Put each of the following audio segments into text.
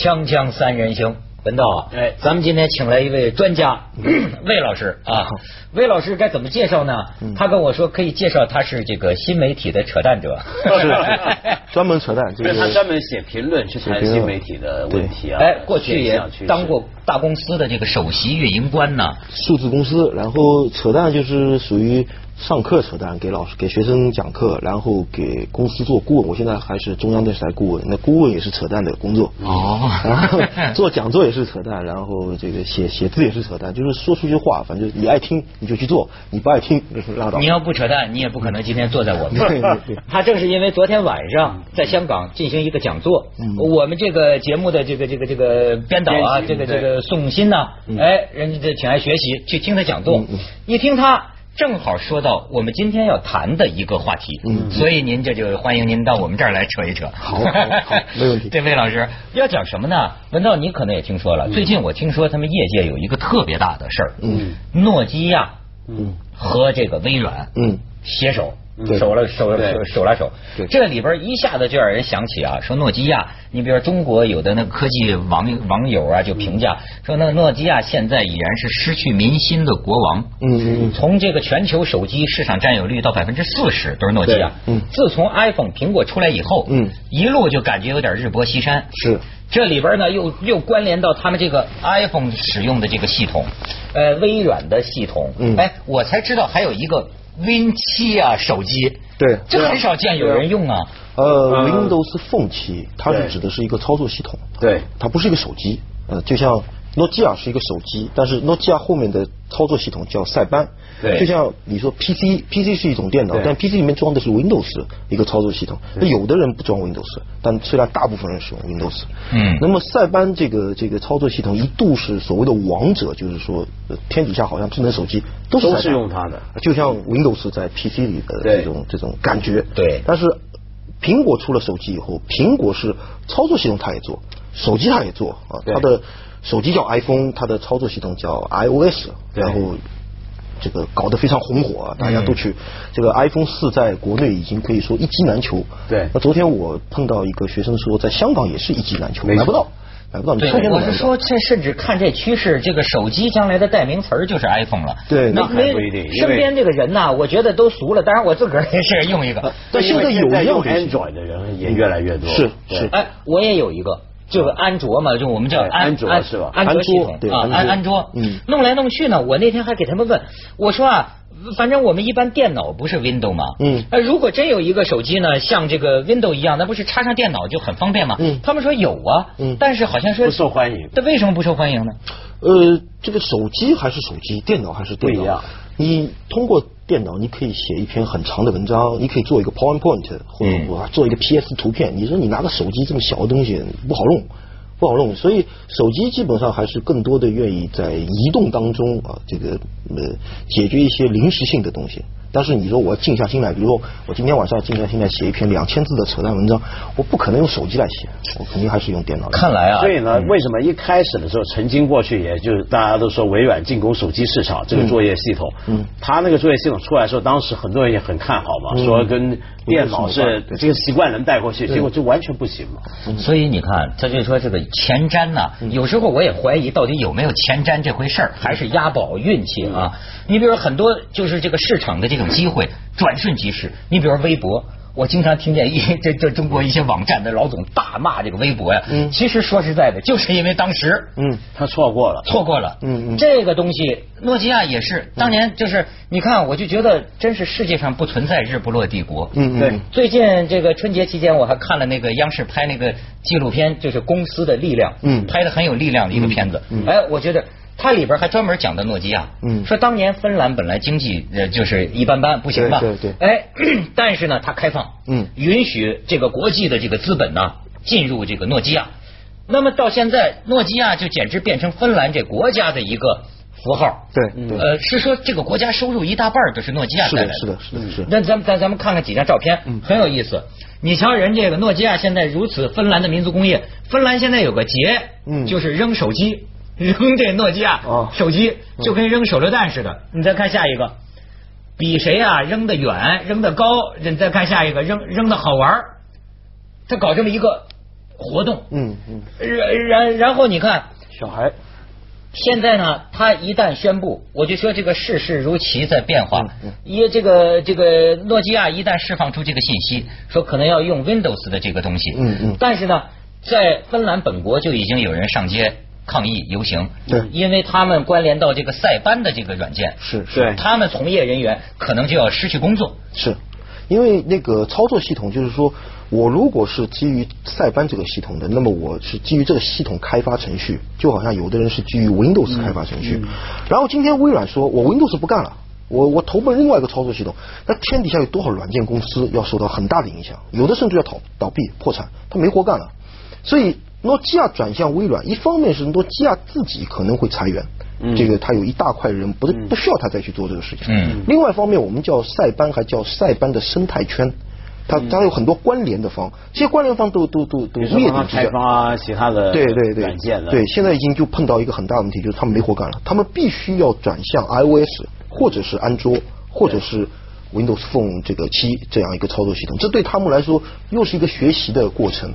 锵锵三人行，文道。啊，哎。咱们今天请来一位专家，魏老师啊。魏老师该怎么介绍呢？他跟我说可以介绍他是这个新媒体的扯淡者，是。专门扯淡，就是他专门写评论去谈新媒体的问题啊。哎，过去也当过大公司的这个首席运营官呢。数字公司，然后扯淡就是属于上课扯淡，给老师给学生讲课，然后给公司做顾问。我现在还是中央电视台顾问，那顾问也是扯淡的工作。哦然后 做讲座也是扯淡，然后这个写写字也是扯淡，就是说出去话，反正你爱听你就去做，你不爱听拉倒。你要不扯淡，你也不可能今天坐在我们这 对儿对对。他正是因为昨天晚上在香港进行一个讲座，嗯我们这个节目的这个这个这个编导啊，这个这个宋鑫呐，哎，人家这请来学习，去听他讲座嗯嗯，一听他。正好说到我们今天要谈的一个话题，嗯所以您这就欢迎您到我们这儿来扯一扯。好好好没问题 这位老师要讲什么呢？文道，你可能也听说了，最近我听说他们业界有一个特别大的事儿，嗯诺基亚嗯和这个微软嗯携手。对手了手对手手拉手，这里边一下子就让人想起啊，说诺基亚，你比如说中国有的那个科技网网友啊，就评价说，那个诺基亚现在已然是失去民心的国王。嗯从这个全球手机市场占有率到百分之四十都是诺基亚。嗯自从 iPhone 苹果出来以后，嗯一路就感觉有点日薄西山。是这里边呢，又又关联到他们这个 iPhone 使用的这个系统，呃，微软的系统。嗯哎，我才知道还有一个 Win 七啊手机。对这很少见有人用啊。呃嗯，Windows Phone 七，它是指的是一个操作系统，对它不是一个手机。呃，就像诺基亚是一个手机，但是诺基亚后面的操作系统叫塞班。对就像你说 PC，PC 是一种电脑，但 PC 里面装的是 Windows 一个操作系统。那有的人不装 Windows，但虽然大部分人使用 Windows。嗯那么塞班这个这个操作系统一度是所谓的王者，就是说呃天底下好像智能手机都是都是用它的，就像 Windows 在 PC 里的这种这种感觉。对但是苹果出了手机以后，苹果是操作系统它也做，手机它也做啊，它的手机叫 iPhone，它的操作系统叫 iOS，然后。这个搞得非常红火啊！大家都嗯去。这个 iPhone 四在国内已经可以说一机难求。对那昨天我碰到一个学生说，在香港也是一机难求，买不到，买不到，你对我是说。这甚至看这趋势，这个手机将来的代名词儿就是 iPhone 了。对那那还不一定身边这个人呐，我觉得都俗了。当然，我自个儿也是用一个。但现在有用东西 Android 的人也越来越多。是是哎，我也有一个，这个安卓嘛，就我们叫安安卓安是吧安卓系统啊，安安卓安安卓。嗯弄来弄去呢，我那天还给他们问，我说啊。反正我们一般电脑不是 Window 吗？嗯呃，如果真有一个手机呢，像这个 Window 一样，那不是插上电脑就很方便吗？嗯他们说有啊，嗯但是好像说不受欢迎那为什么不受欢迎呢？呃，这个手机还是手机，电脑还是电脑。不一样你通过电脑，你可以写一篇很长的文章，你可以做一个 PowerPoint，或者嗯我做一个 PS 图片。你说你拿个手机这么小的东西不好弄，不好弄。所以手机基本上还是更多的愿意在移动当中啊，这个呃解决一些临时性的东西。但是你说我静下心来，比如说我今天晚上静下心来写一篇两千字的扯淡文章，我不可能用手机来写，我肯定还是用电脑。看来啊，所以呢，为什么一开始的时候，曾经过去，也就是大家都说微软进攻手机市场这个作业系统，嗯他那个作业系统出来的时候，当时很多人也很看好嘛，嗯。说跟电脑是这个习惯能带过去，结果就完全不行嘛。所以你看，他就说这个前瞻呐、有时候我也怀疑到底有没有前瞻这回事儿，还是押宝运气啊？你比如很多就是这个市场的这种机会转瞬即逝，你比如微博。我经常听见一 这这中国一些网站的老总大骂这个微博呀，嗯。其实说实在的，就是因为当时嗯。他错过了，错过了。嗯嗯。这个东西，诺基亚也是当年就是，你看，我就觉得真是世界上不存在日不落帝国。嗯嗯。对。最近这个春节期间，我还看了那个央视拍那个纪录片，就是公司的力量，嗯。拍的很有力量的一个片子。嗯嗯。哎，我觉得它里边还专门讲的诺基亚，嗯说当年芬兰本来经济呃就是一般般，不行吧？对对哎，但是呢，它开放，嗯允许这个国际的这个资本呢进入这个诺基亚。那么到现在，诺基亚就简直变成芬兰这国家的一个符号。对对呃，是说这个国家收入一大半都是诺基亚带来是的，是的，是的，是的。那咱们咱咱们看看几张照片，嗯很有意思。你瞧人这个诺基亚现在如此芬兰的民族工业，芬兰现在有个节，嗯就是扔手机，扔这诺基亚哦手机，就跟扔手榴弹似的。你再看下一个，比谁啊扔得远，扔得高。你再看下一个，扔扔的好玩儿他搞这么一个活动。嗯嗯。然然然后你看，小孩。现在呢，他一旦宣布，我就说这个世事如棋在变化。因为这个这个诺基亚一旦释放出这个信息，说可能要用 Windows 的这个东西。嗯嗯但是呢，在芬兰本国就已经有人上街抗议游行。对因为他们关联到这个塞班的这个软件。是是对他们从业人员可能就要失去工作。是，因为那个操作系统就是说，我如果是基于塞班这个系统的，那么我是基于这个系统开发程序，就好像有的人是基于 Windows 开发程序。然后今天微软说我 Windows 不干了，我我投奔另外一个操作系统，那天底下有多少软件公司要受到很大的影响？有的甚至要倒倒闭破产，他没活干了。所以诺基亚转向微软，一方面是诺基亚自己可能会裁员。这个他有一大块人不是不需要他再去做这个事情。嗯另外一方面，我们叫塞班，还叫塞班的生态圈，它它有很多关联的方，这些关联方都都都都灭顶之灾。发啊，其他的对对对，软件的。对，现在已经就碰到一个很大的问题，就是他们没活干了，他们必须要转向 iOS 或者是安卓或者是 Windows Phone 这个七这样一个操作系统，这对他们来说又是一个学习的过程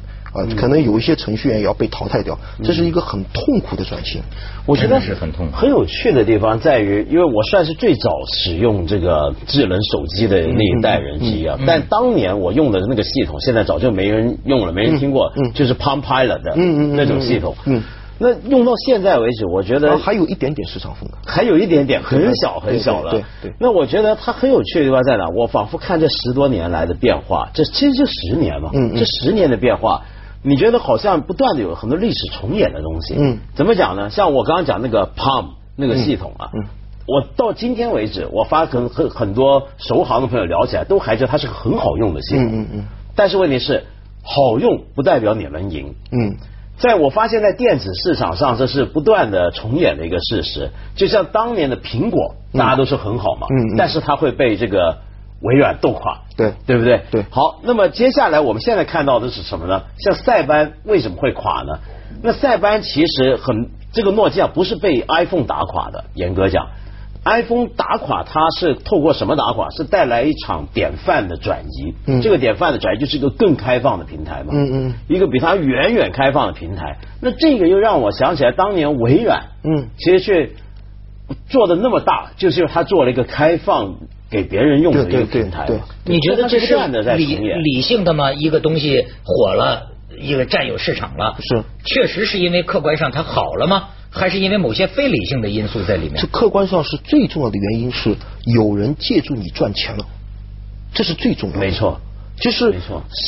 可能有一些程序员也要被淘汰掉，这是一个很痛苦的转型。我觉得真的是很痛苦很有趣的地方在于，因为我算是最早使用这个智能手机的那一代人之一啊，但当年我用的那个系统，现在早就没人用了，没人听过，嗯就是 Palm Pilot 的那种系统。嗯嗯那用到现在为止，我觉得还有一点点市场份额。还有一点点很小很小了。对对对对那我觉得它很有趣的地方在哪？我仿佛看这十多年来的变化，这其实就十年嘛。嗯嗯这十年的变化，你觉得好像不断的有很多历史重演的东西。嗯怎么讲呢？像我刚刚讲那个 Palm 那个系统啊。嗯嗯我到今天为止，我发跟很很多熟行的朋友聊起来，都还觉得它是个很好用的系统。嗯嗯嗯但是问题是，好用不代表你能赢。嗯在我发现，在电子市场上，这是不断的重演的一个事实。就像当年的苹果，大家都说很好嘛，嗯嗯但是它会被这个微软斗垮，对对不对？对好，那么接下来我们现在看到的是什么呢？像塞班为什么会垮呢？那塞班其实很，这个诺基亚不是被 iPhone 打垮的，严格讲。iPhone 打垮它是透过什么打垮？是带来一场典范的转移。嗯这个典范的转移就是一个更开放的平台嘛。嗯嗯一个比它远远开放的平台。那这个又让我想起来当年微软，嗯其实却做的那么大，就是因为它做了一个开放给别人用的一个对对对平台嘛。对你觉得这是理？理性的吗？一个东西火了，一个占有市场了，是确实是因为客观上它好了吗？还是因为某些非理性的因素在里面这？客观上是最重要的原因是有人借助你赚钱了，这是最重要的。没错，就是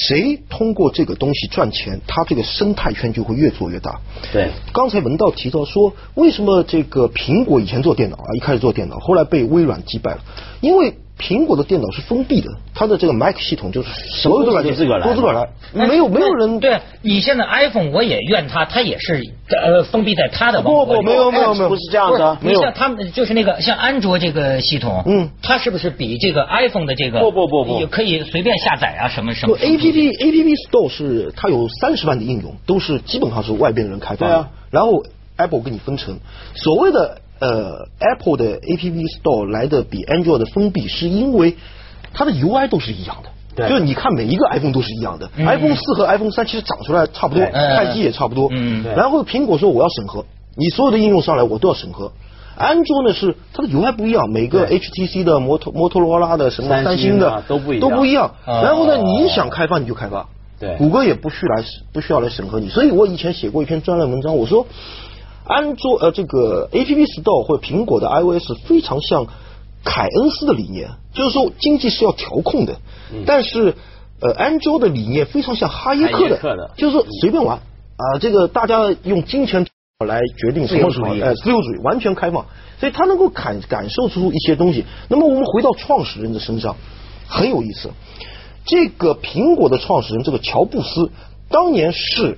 谁通过这个东西赚钱，他这个生态圈就会越做越大。对刚才文道提到说，为什么这个苹果以前做电脑啊，一开始做电脑，后来被微软击败了？因为苹果的电脑是封闭的，它的这个 Mac 系统就是所有的软件个儿来都自个儿来，没有没有人对你现在 iPhone 我也怨它，它也是呃封闭在它的网络里。不不没有没有没有。不是这样子啊不是你像他们就是那个像安卓这个系统，嗯。它是不是比这个 iPhone 的这个不不不不。也可以随便下载啊什么什不么 A P P A P P Store 是它有三十万的应用，都是基本上是外边的人开发的。然后 Apple 给你分成，所谓的呃 Apple 的 A P P Store 来的比 Android 的封闭，是因为它的 U I 都是一样的。对。就是你看每一个 iPhone 都是一样的、嗯。i p h o n e 四和 iPhone 三其实长出来差不多，对。开机也差不多。嗯对。然后苹果说我要审核，你所有的应用上来我都要审核。安卓呢是它的 UI 不一样，每个 HTC 的、摩托摩托罗拉的、什么三星的的都不一样。都不一样。哦然后呢，你想开发你就开发，对。谷歌也不需来不需要来审核你。所以我以前写过一篇专栏文章，我说安卓呃这个 App Store 或者苹果的 iOS 非常像凯恩斯的理念，就是说经济是要调控的，但是呃安卓的理念非常像哈耶克的，克的。就是说随便玩。啊、这个大家用金钱来决定什么主义。呃自由主义完全开放，所以他能够感感受出一些东西。那么我们回到创始人的身上，很有意思。这个苹果的创始人这个乔布斯，当年是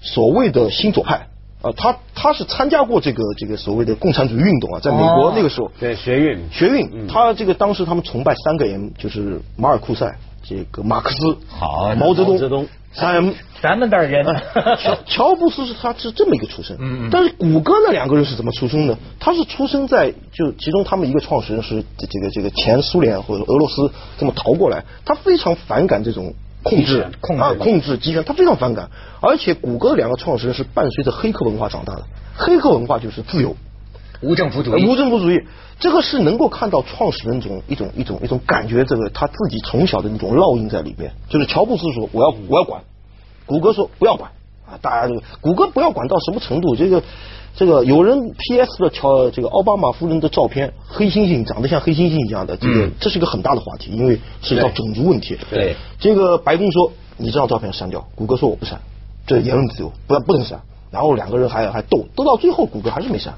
所谓的新左派啊、他他是参加过这个这个所谓的共产主义运动啊，在美国哦那个时候，对学运。学运，他这个当时他们崇拜三个 M，就是马尔库塞、这个马克思、好毛泽东、毛泽东。三 M。咱们这儿人乔乔布斯是他是这么一个出身，嗯嗯。但是谷歌那两个人是怎么出生的？他是出生在就其中他们一个创始人是这这个这个前苏联或者俄罗斯这么逃过来，他非常反感这种控制控制啊控制集权，他非常反感。而且谷歌两个创始人是伴随着黑客文化长大的，黑客文化就是自由。无政府主义，无政府主义，这个是能够看到创始人种一种一种一种感觉，这个他自己从小的那种烙印在里面。就是乔布斯说我要我要管，谷歌说不要管啊，大家这个谷歌不要管到什么程度？这个这个有人 PS 的乔这个奥巴马夫人的照片，黑猩猩长得像黑猩猩一样的，这个这是一个很大的话题，因为涉及到种族问题。对，这个白宫说你这张照片删掉，谷歌说我不删，这言论自由不不能删。然后两个人还还斗斗到最后，谷歌还是没删。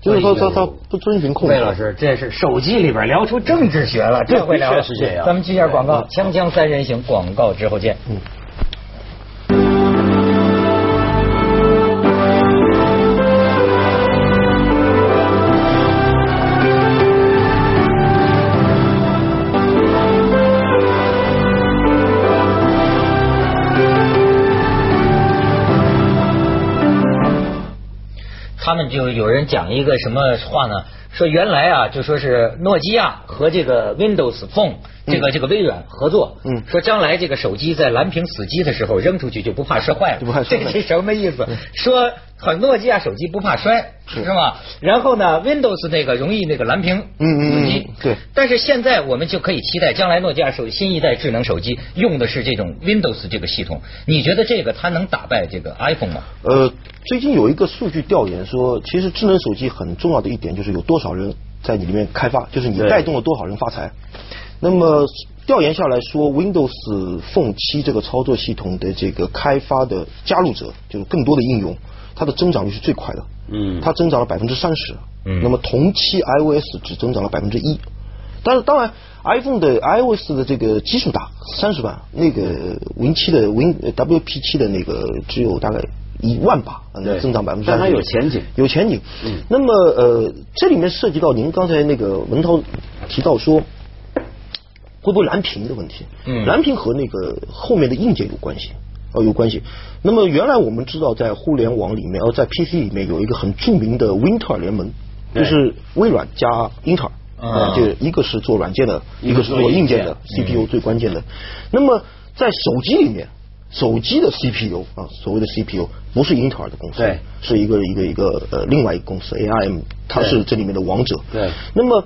就是说他他不遵循控制。魏老师，这是手机里边聊出政治学了，这回聊是这样。咱们接下广告，锵锵三人行，广告之后见。嗯。他们就有人讲一个什么话呢？说原来啊，就说是诺基亚和这个 Windows Phone 这个这个微软合作，嗯，说将来这个手机在蓝屏死机的时候扔出去就不怕摔坏了。这是什么意思？说很诺基亚手机不怕摔，是吗？然后呢，Windows 那个容易那个蓝屏死机，对。但是现在我们就可以期待将来诺基亚手新一代智能手机用的是这种 Windows 这个系统。你觉得这个它能打败这个 iPhone 吗？呃，最近有一个数据调研说，其实智能手机很重要的一点就是有多。多少人在你里面开发？就是你带动了多少人发财？那么调研下来说，Windows Phone 七这个操作系统的这个开发的加入者，就是更多的应用，它的增长率是最快的。嗯，它增长了百分之三十。嗯，那么同期 iOS 只增长了百分之一。但是当然，iPhone 的 iOS 的这个基数大，三十万，那个 Win 七的 Win WP 七的那个只有大概。一万把，增长百分之三，但它有前景，有前景。嗯，那么呃，这里面涉及到您刚才那个文涛提到说，会不会蓝屏的问题？嗯，蓝屏和那个后面的硬件有关系，哦，有关系。那么原来我们知道，在互联网里面，哦，在 PC 里面有一个很著名的 Winter 联盟，就是微软加英特尔，啊，就一个是做软件的，一个是做硬件的，CPU 最关键的。那么在手机里面。手机的 CPU 啊，所谓的 CPU 不是英特尔的公司，对，是一个一个一个呃另外一个公司 ARM，它是这里面的王者。对，那么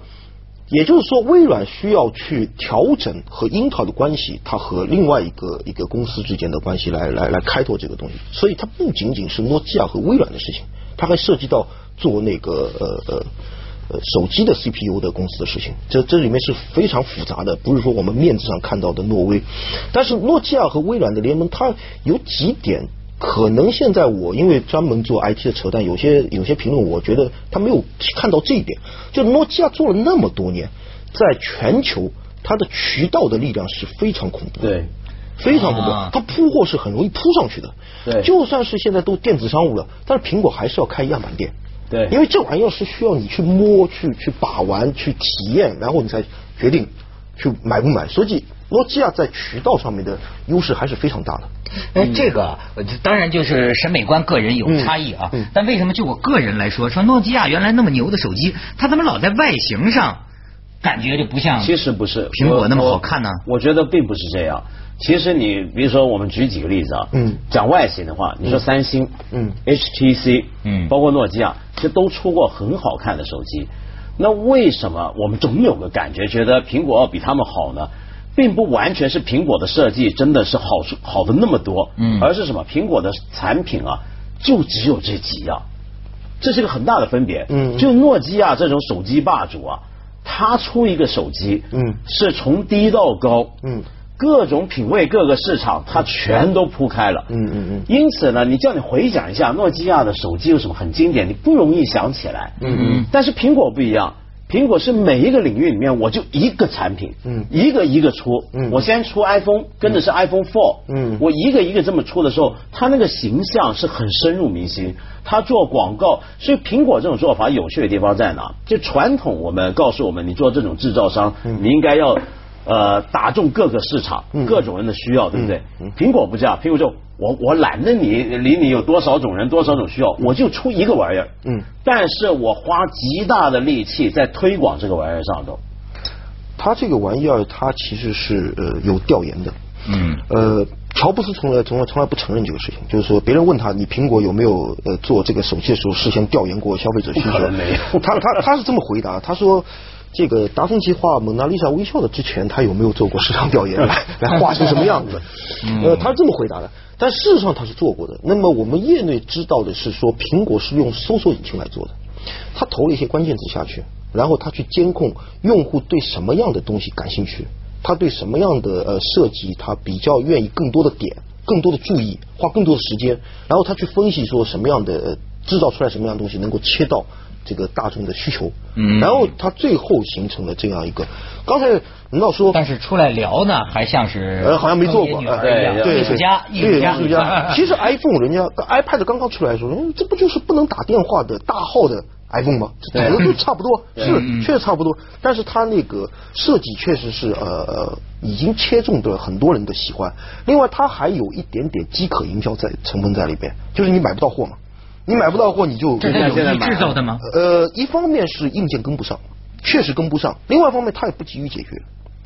也就是说，微软需要去调整和英特尔的关系，它和另外一个一个公司之间的关系来来来开拓这个东西。所以它不仅仅是诺基亚和微软的事情，它还涉及到做那个呃呃。呃，手机的 CPU 的公司的事情，这这里面是非常复杂的，不是说我们面子上看到的诺威。但是诺基亚和微软的联盟，它有几点可能现在我因为专门做 IT 的扯淡，有些有些评论，我觉得他没有看到这一点。就诺基亚做了那么多年，在全球它的渠道的力量是非常恐怖，对，非常恐怖。它铺货是很容易铺上去的，对，就算是现在都电子商务了，但是苹果还是要开样板店。对，因为这玩意儿是需要你去摸、去去把玩、去体验，然后你才决定去买不买。所以诺基亚在渠道上面的优势还是非常大的。哎，这个当然就是审美观个人有差异啊。但为什么就我个人来说，说诺基亚原来那么牛的手机，它怎么老在外形上感觉就不像？其实不是苹果那么好看呢？我觉得并不是这样。其实你比如说，我们举几个例子啊，嗯，讲外形的话，你说三星，嗯，HTC，嗯，包括诺基亚，其实都出过很好看的手机。那为什么我们总有个感觉，觉得苹果要比他们好呢？并不完全是苹果的设计真的是好处好的那么多，嗯，而是什么？苹果的产品啊，就只有这几样，这是个很大的分别。嗯，就诺基亚这种手机霸主啊，他出一个手机，嗯，是从低到高，嗯。各种品味，各个市场，它全都铺开了。嗯嗯嗯。因此呢，你叫你回想一下诺基亚的手机有什么很经典，你不容易想起来。嗯嗯。但是苹果不一样，苹果是每一个领域里面我就一个产品，嗯，一个一个出。嗯。我先出 iPhone，跟的是 iPhone Four。嗯。我一个一个这么出的时候，它那个形象是很深入民心。它做广告，所以苹果这种做法有趣的地方在哪？就传统我们告诉我们，你做这种制造商，你应该要。呃，打中各个市场，各种人的需要，对不对？苹果不这样，苹果就我我懒得你理你有多少种人，多少种需要，我就出一个玩意儿。嗯，但是我花极大的力气在推广这个玩意儿上头。他这个玩意儿，他其实是呃有调研的。嗯呃，乔布斯从来从来从来不承认这个事情，就是说别人问他你苹果有没有呃做这个手机的时候事先调研过消费者需求没有？他他他是这么回答，他说。这个达芬奇画蒙娜丽莎微笑的之前，他有没有做过市场调研 来来画成什么样子？呃，他是这么回答的。但事实上他是做过的。那么我们业内知道的是说，苹果是用搜索引擎来做的。他投了一些关键词下去，然后他去监控用户对什么样的东西感兴趣，他对什么样的呃设计他比较愿意更多的点、更多的注意、花更多的时间，然后他去分析说什么样的呃制造出来什么样的东西能够切到这个大众的需求，嗯然后它最后形成了这样一个。刚才难道说，但是出来聊呢，还像是呃，好像没做过，女儿一样，对，艺术家，对术家，艺术家。其实 iPhone 人家 iPad 刚刚出来的时候，嗯这不就是不能打电话的大号的 iPhone 吗？这长得都差不多，是确实差不多。但是它那个设计确实是呃，已经切中的很多人的喜欢。另外，它还有一点点饥渴营销在成分在里边，就是你买不到货嘛，你买不到货你就这是有意制造的吗？呃，一方面是硬件跟不上，确实跟不上；另外一方面，他也不急于解决，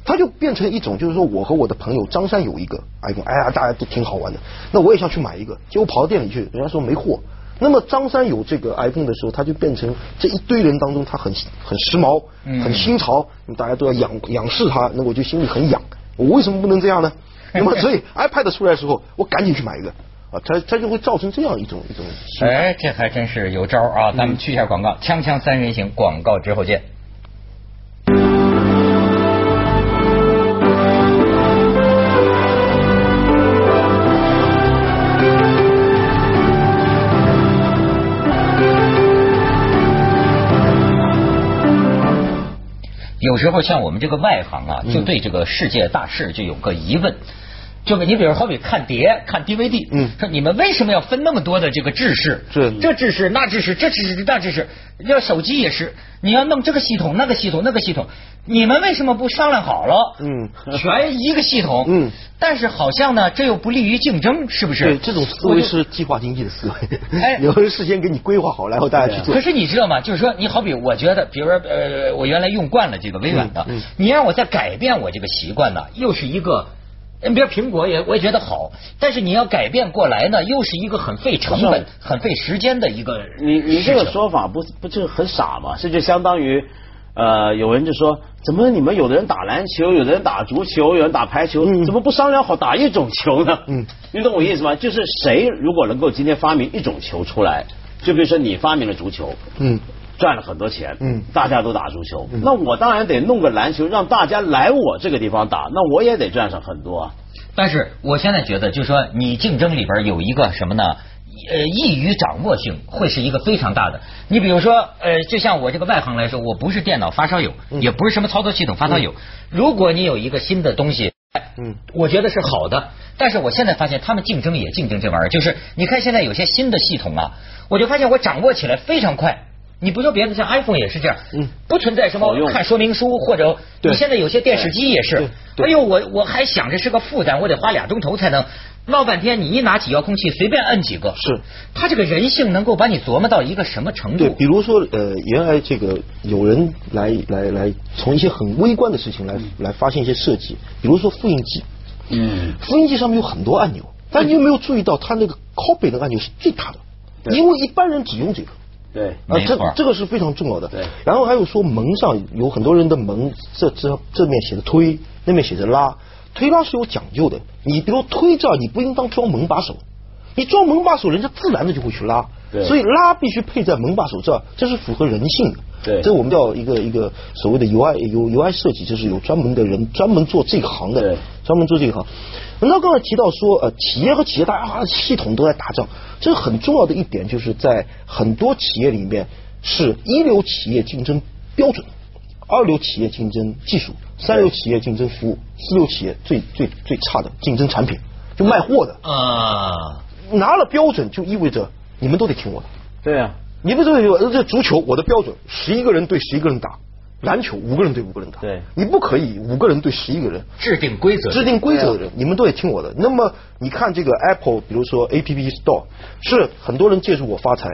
他就变成一种，就是说我和我的朋友张三有一个 iPhone，哎呀，大家都挺好玩的，那我也想去买一个，结果跑到店里去，人家说没货。那么张三有这个 iPhone 的时候，他就变成这一堆人当中，他很很时髦，很新潮，大家都要仰仰视他，那我就心里很痒。我为什么不能这样呢？那么所以 iPad 出来的时候，我赶紧去买一个啊，它它就会造成这样一种一种。哎，这还真是有招啊！咱们去一下广告，锵锵三人行，广告之后见。有时候像我们这个外行啊，就对这个世界大事就有个疑问。就你比如好比看碟、看 DVD，嗯说你们为什么要分那么多的这个制式？是这制式、那制式、这制式、那制式，要手机也是，你要弄这个系统、那个系统、那个系统，你们为什么不商量好了？嗯，全一个系统。嗯，但是好像呢，这又不利于竞争，是不是？对，这种思维是计划经济的思维。哎 有人事先给你规划好，然后大家去做。可是你知道吗？就是说，你好比我觉得，比如说，呃，我原来用惯了这个微软的，嗯嗯你让我再改变我这个习惯呢，又是一个。你比如苹果也我也觉得好，但是你要改变过来呢，又是一个很费成本、很费时间的一个。你你这个说法不不就很傻吗？这就相当于呃，有人就说，怎么你们有的人打篮球，有的人打足球，有人打排球，嗯怎么不商量好打一种球呢？嗯，你懂我意思吗？就是谁如果能够今天发明一种球出来，就比如说你发明了足球，嗯，赚了很多钱，嗯大家都打足球，那我当然得弄个篮球，让大家来我这个地方打，那我也得赚上很多啊。但是我现在觉得，就是说，你竞争里边有一个什么呢？呃，易于掌握性会是一个非常大的。你比如说，呃，就像我这个外行来说，我不是电脑发烧友，也不是什么操作系统发烧友。如果你有一个新的东西，嗯，我觉得是好的。但是我现在发现，他们竞争也竞争这玩意儿，就是你看现在有些新的系统啊，我就发现我掌握起来非常快。你不说别的，像 iPhone 也是这样，嗯。不存在什么看说明书或者对。你现在有些电视机也是。对，哎呦，我我还想着是个负担，我得花俩钟头才能闹半天。你一拿起遥控器，随便摁几个，是。他这个人性能够把你琢磨到一个什么程度？对，度？比如说呃，原来这个有人来来来从一些很微观的事情来来发现一些设计，比如说复印机，嗯，复印机上面有很多按钮，但你有没有注意到它那个 copy 的按钮是最大的？对。因为一般人只用这个。对，那，这这个是非常重要的。对然后还有说门上有很多人的门这这这面写着推，那面写着拉，推拉是有讲究的。你比如推这儿，你不应当装门把手，你装门把手，人家自然的就会去拉。对所以拉必须配在门把手这儿，这是符合人性的。对这我们叫一个一个所谓的 UI 有 UI 设计，就是有专门的人专门做这个行的对，专门做这一行。那刚才提到说，呃，企业和企业大家啊系统都在打仗，这很重要的一点就是在很多企业里面是一流企业竞争标准，二流企业竞争技术，三流企业竞争服务，四流企业最最最差的竞争产品，就卖货的。啊，拿了标准就意味着你们都得听我的。对啊，你不是有这足球，我的标准十一个人对十一个人打，篮球五个人对五个人打，对你不可以五个人对十一个人。制定规则，制定规则的人，你们都得听我的。那么你看这个 Apple，比如说 App Store，是很多人借助我发财，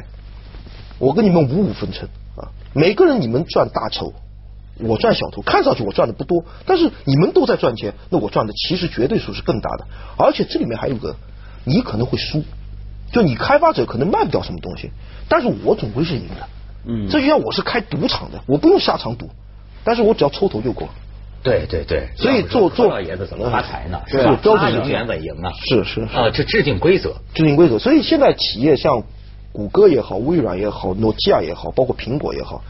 我跟你们五五分成啊，每个人你们赚大头，我赚小头，看上去我赚的不多，但是你们都在赚钱，那我赚的其实绝对数是更大的。而且这里面还有个，你可能会输，就你开发者可能卖不掉什么东西，但是我总归是赢的。嗯，这就像我是开赌场的，我不用下场赌，但是我只要抽头就够了。对对对，所以做做老爷子怎么发财呢？是吧？标准永远稳赢啊！是是啊，这制定规则，制定规则。所以现在企业像谷歌也好，微软也好，诺基亚也好，包括苹果也好，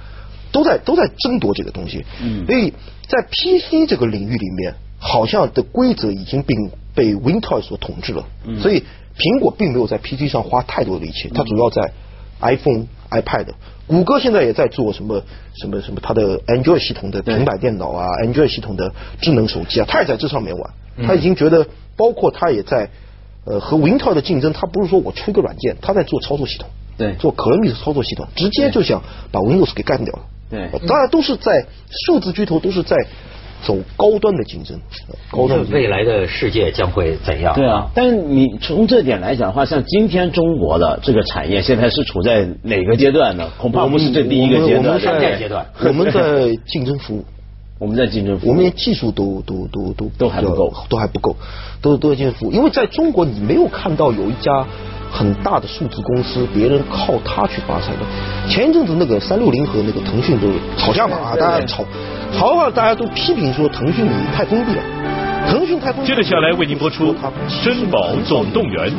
都在都在争夺这个东西。嗯，所以在 PC 这个领域里面，好像的规则已经被被 Windows 所统治了。嗯，所以苹果并没有在 PC 上花太多的力气，它主要在 iPhone、iPad。谷歌现在也在做什么什么什么，它的 Android 系统的平板电脑啊，Android 系统的智能手机啊，它也在这上面玩。他已经觉得，包括他也在呃和 Windows 的竞争，他不是说我出个软件，他在做操作系统，对，做可米的操作系统，直接就想把 Windows 给干掉了。对，当然都是在数字巨头都是在。走高端的竞争，高端未来的世界将会怎样？对啊，但是你从这点来讲的话，像今天中国的这个产业现在是处在哪个阶段呢？恐怕不是这第一个阶段，关键阶段。我们在竞争服务，我们在竞争服务，我们连技术都都都都都还不够，都还不够，都都在竞争服务。因为在中国，你没有看到有一家很大的数字公司，别人靠它去发财的。前一阵子那个三六零和那个腾讯都吵架嘛，啊，大家吵。好好，大家都批评说腾讯你太封闭了，腾讯太封闭。接着下来为您播出《珍宝总动员》。